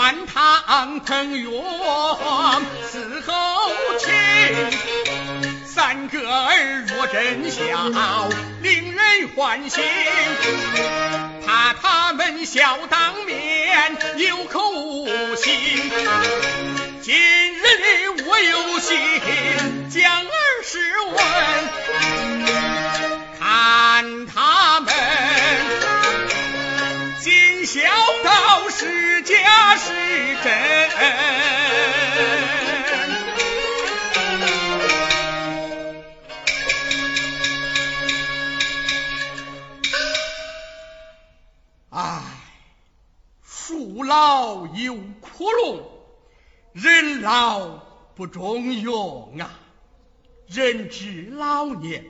断堂腾月伺候亲。三个儿若真孝，令人欢心。怕他们笑当面，有口无心。今日里我有心将儿试问，看他是真。唉，树老有枯荣，人老不中用啊。人至老年，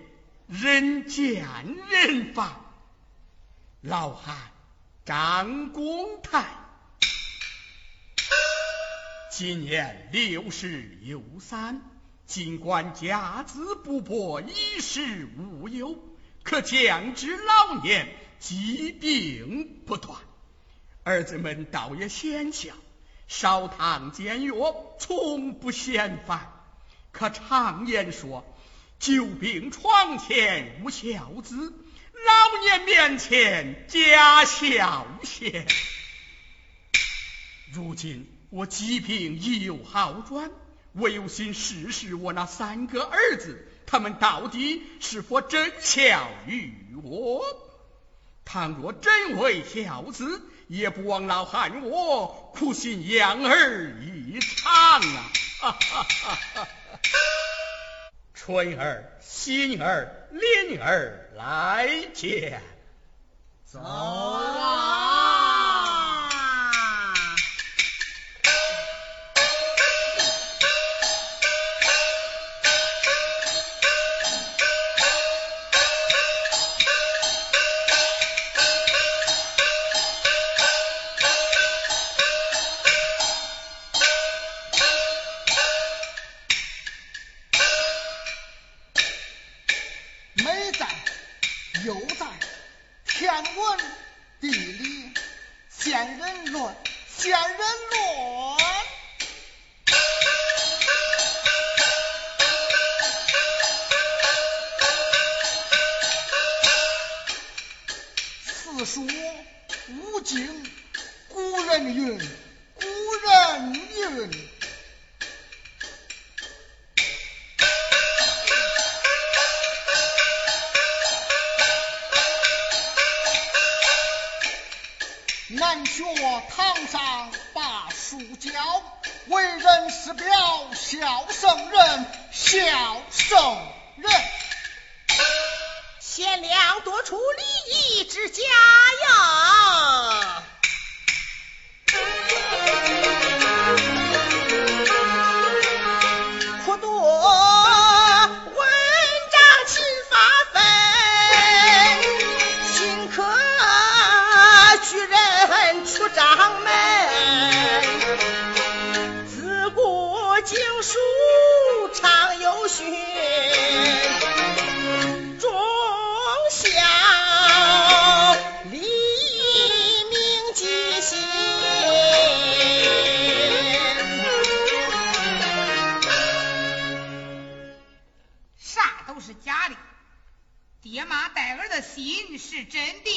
人见人烦。老汉张公泰，今年六十有三，尽管家资不薄，衣食无忧，可将至老年，疾病不断。儿子们倒也贤孝，烧汤煎药，从不嫌烦。可常言说，久病床前无孝子，老年面前家孝贤。如今我疾病已有好转，我有心试试我那三个儿子，他们到底是否真孝于我？倘若真为孝子，也不枉老汉我苦心养儿一场啊！哈哈哈哈春儿、心儿、灵儿来见，走啊！是真的。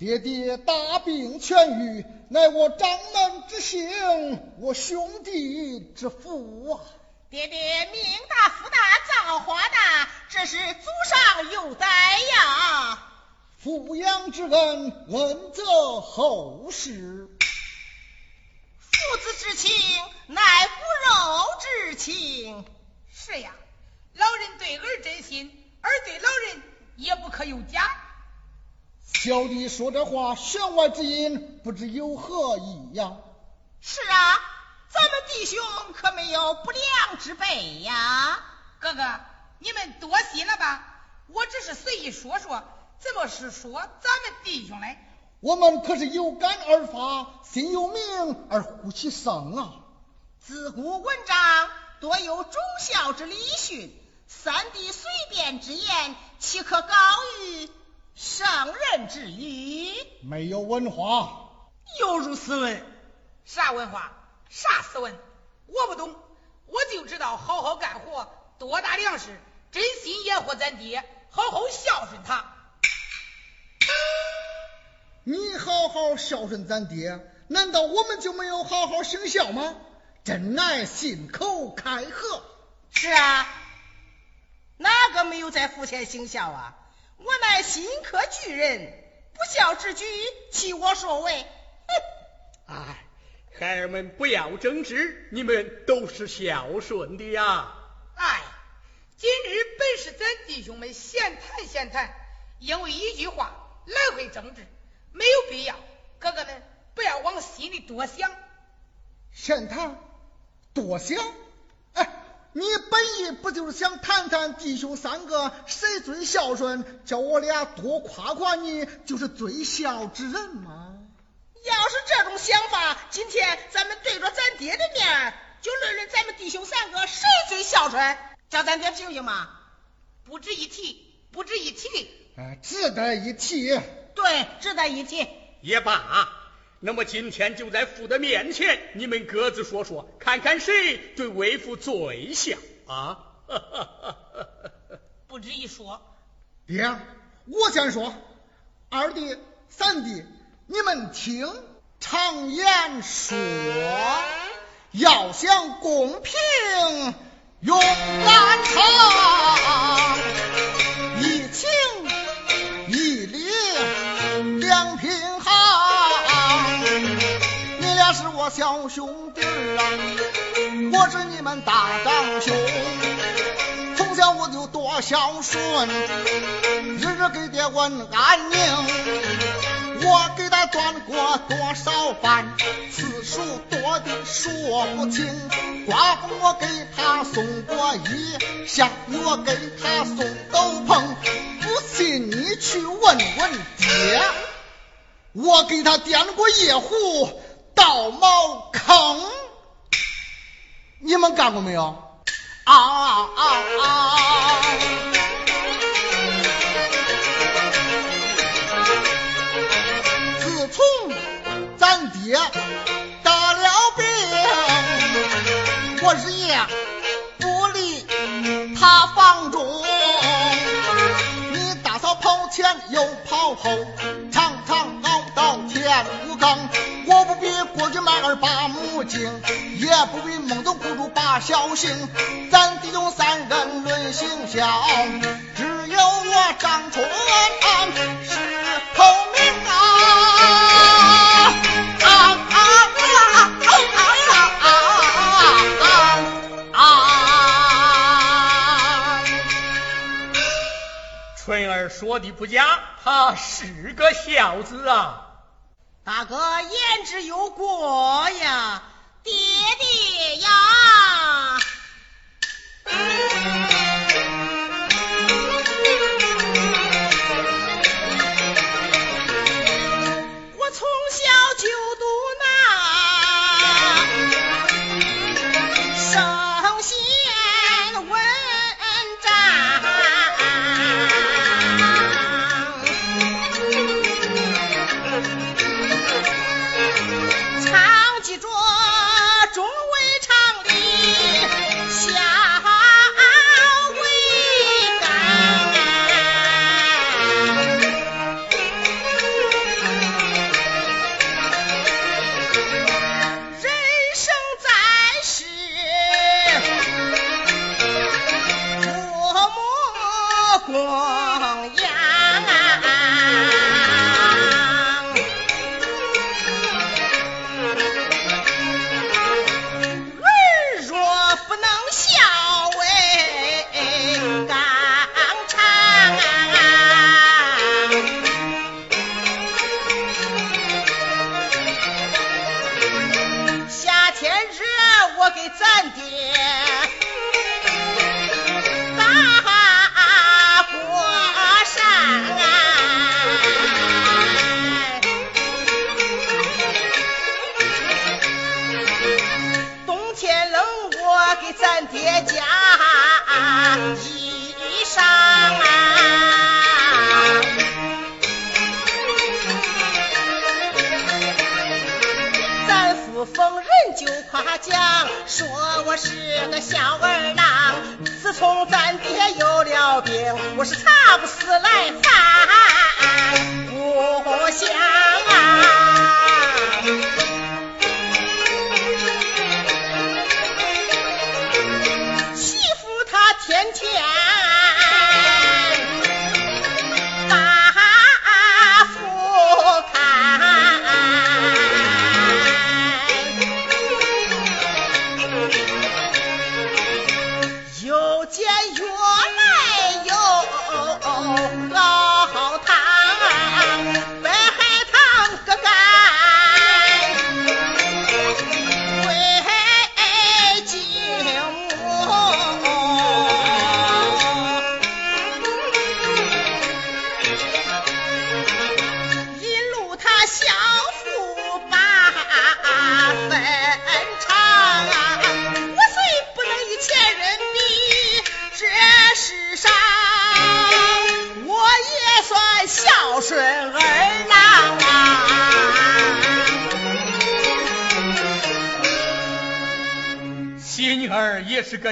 爹爹大病痊愈，乃我掌门之幸，我兄弟之福啊！爹爹命大福大造化大，这是祖上有载呀。抚养之恩，恩泽后世。父子之情，乃骨肉之情。是呀，老人对儿真心，儿对老人也不可有假。小弟说这话，弦外之音，不知有何异样。是啊，咱们弟兄可没有不良之辈呀。哥哥，你们多心了吧？我只是随意说说，怎么是说咱们弟兄嘞？我们可是有感而发，心有明而呼其声啊！自古文章多有忠孝之礼训，三弟随便之言，岂可高于圣人之意？没有文化，有如斯文？啥文化？啥斯文？我不懂，我就知道好好干活，多打粮食，真心养活咱爹，好好孝顺他。你好好孝顺咱爹，难道我们就没有好好行孝吗？真乃信口开河。是啊，哪个没有在府前行孝啊？我乃新科举人，不孝之举，弃我所为。哼！哎，孩儿们不要争执，你们都是孝顺的呀。哎，今日本是咱弟兄们闲谈闲谈，因为一句话来回争执。没有必要，哥哥们不要往心里多想。闲谈多想？哎，你本意不就是想谈谈弟兄三个谁最孝顺，叫我俩多夸夸你，就是最孝之人吗？要是这种想法，今天咱们对着咱爹的面，就论论咱们弟兄三个谁最孝顺，叫咱爹评评嘛。不值一提，不值一提。哎，值得一提。对，值得一提。也罢，那么今天就在父的面前，你们各自说说，看看谁对为父最像啊？不止一说。爹，我先说，二弟、三弟，你们听，常言说，要想公平，勇敢长，小兄弟啊，我是你们大长兄。从小我就多孝顺，日日给爹问安宁。我给他端过多少饭，次数多的说不清。刮风我给他送过衣，下雨我给他送斗篷。不信你去问问爹，我给他点过夜壶、倒茅坑，你们干过没有？啊啊啊！自从咱爹得了病，我日夜不离他房中。你大嫂跑前又跑后，到天五更。我不比过去买儿把母精，也不比孟宗苦主把孝行。咱弟兄三人论行孝，只有我张春是头名啊！啊啊啊啊啊啊！春儿说的不假，他是个孝子啊。大哥言之有过呀，爹爹呀。给咱爹我是个小儿郎自从咱爹有了病我是茶不思来饭不想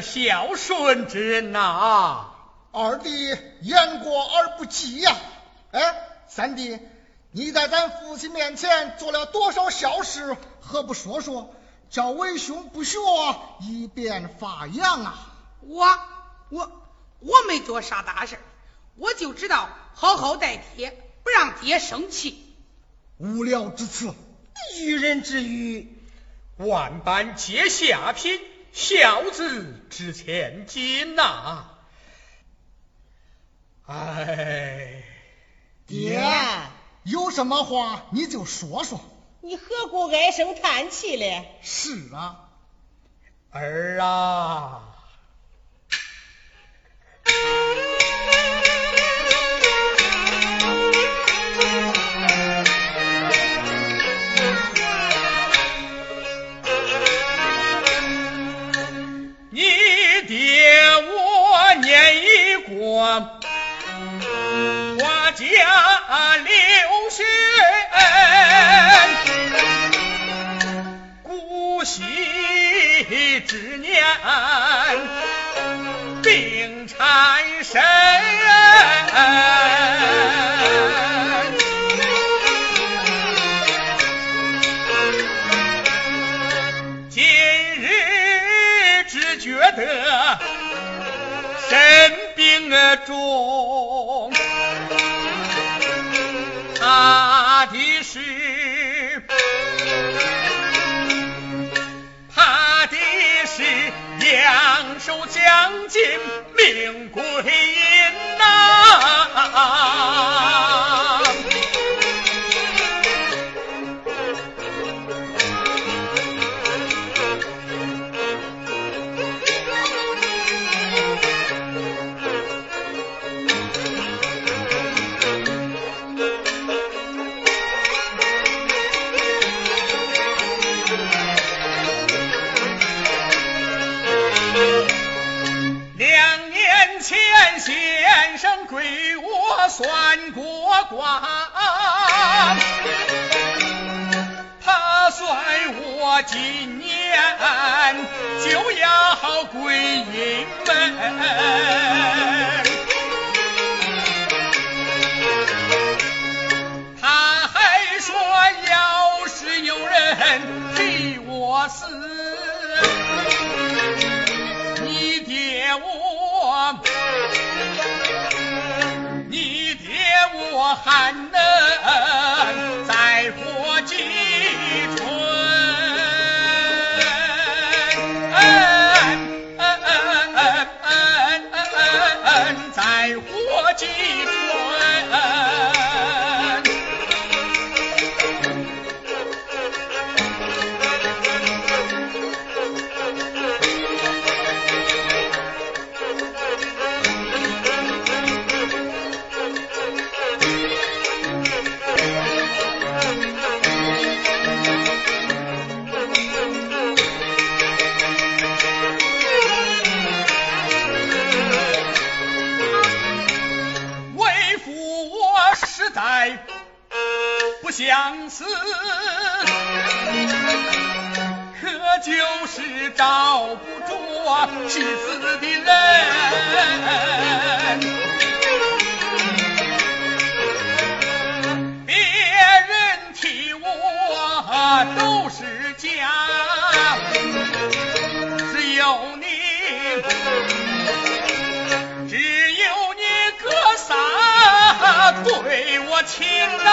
孝顺之人呐，二弟言过而不及呀。哎，三弟，你在咱父亲面前做了多少孝事，何不说说，叫为兄不学，以便发扬啊？我我我没做啥大事我就知道好好待爹，不让爹生气。无聊之词，愚人之语。万般皆下品，孝子值千金呐！哎，爹，有什么话你就说说。你何故唉声叹气嘞？是啊，儿啊。钱先生归我算过卦，他算我今年就要归阴门，他还说要是有人替我死，我还能是找不着妻子的人。别人替我都是假，只有你，只有你哥仨对我情啊。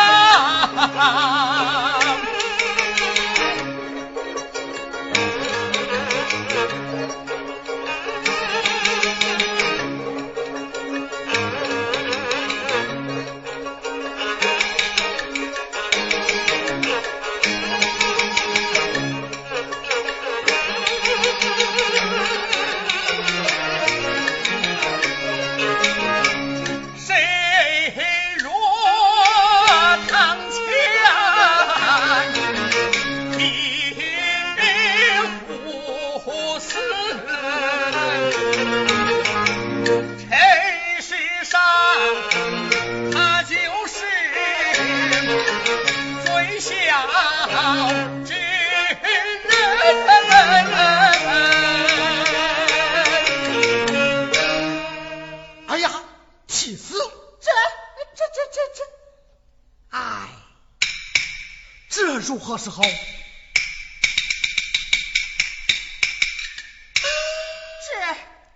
如何是好？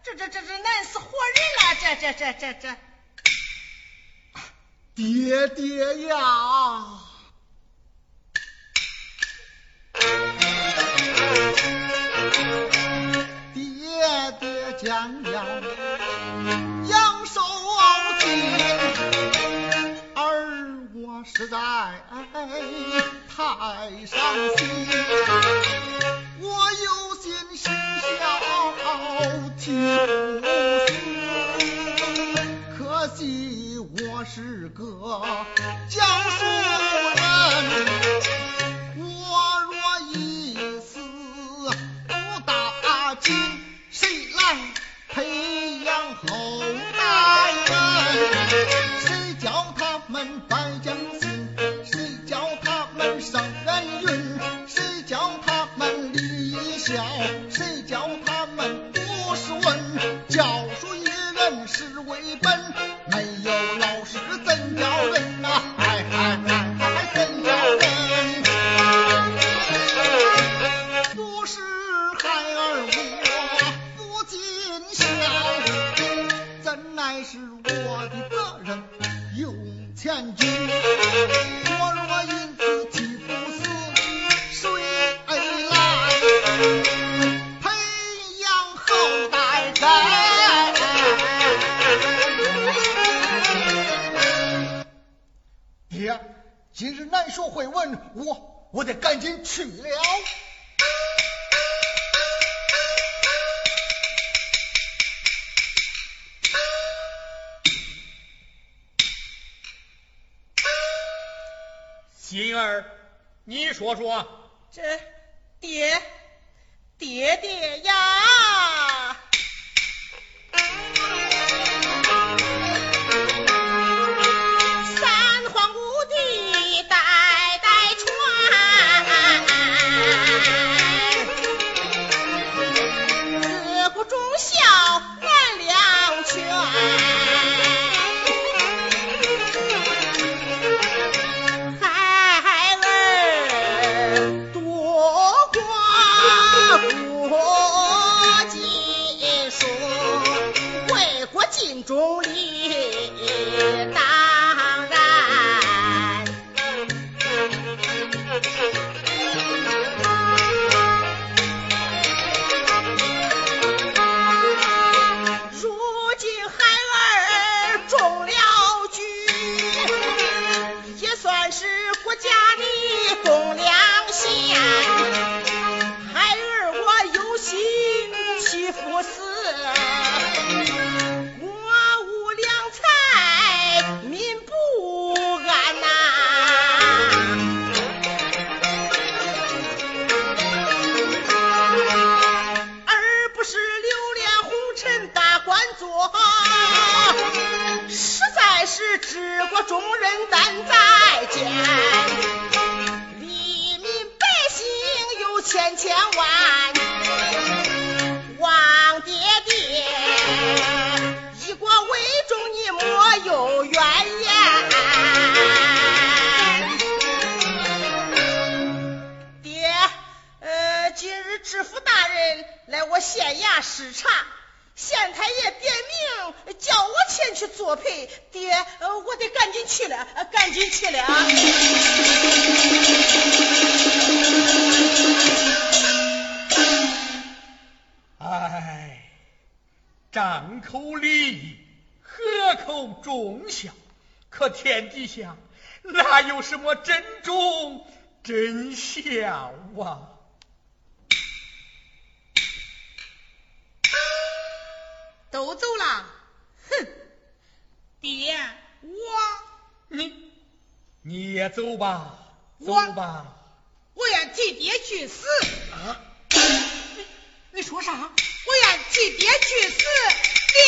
这这这这这难死活人了！这这这这这。爹爹呀！爹爹将要扬手进，儿我实在。太伤心我有心事小啼不可惜我是个教书人。你说说。这爹爹爹呀。三皇五帝代代传自古忠 yo voy 张口礼，合口忠孝，可天底下哪有什么真忠真孝啊？都走了，哼！爹，我你你也走吧，走吧，我愿替爹去死啊！你你说啥？我愿替爹去死，爹。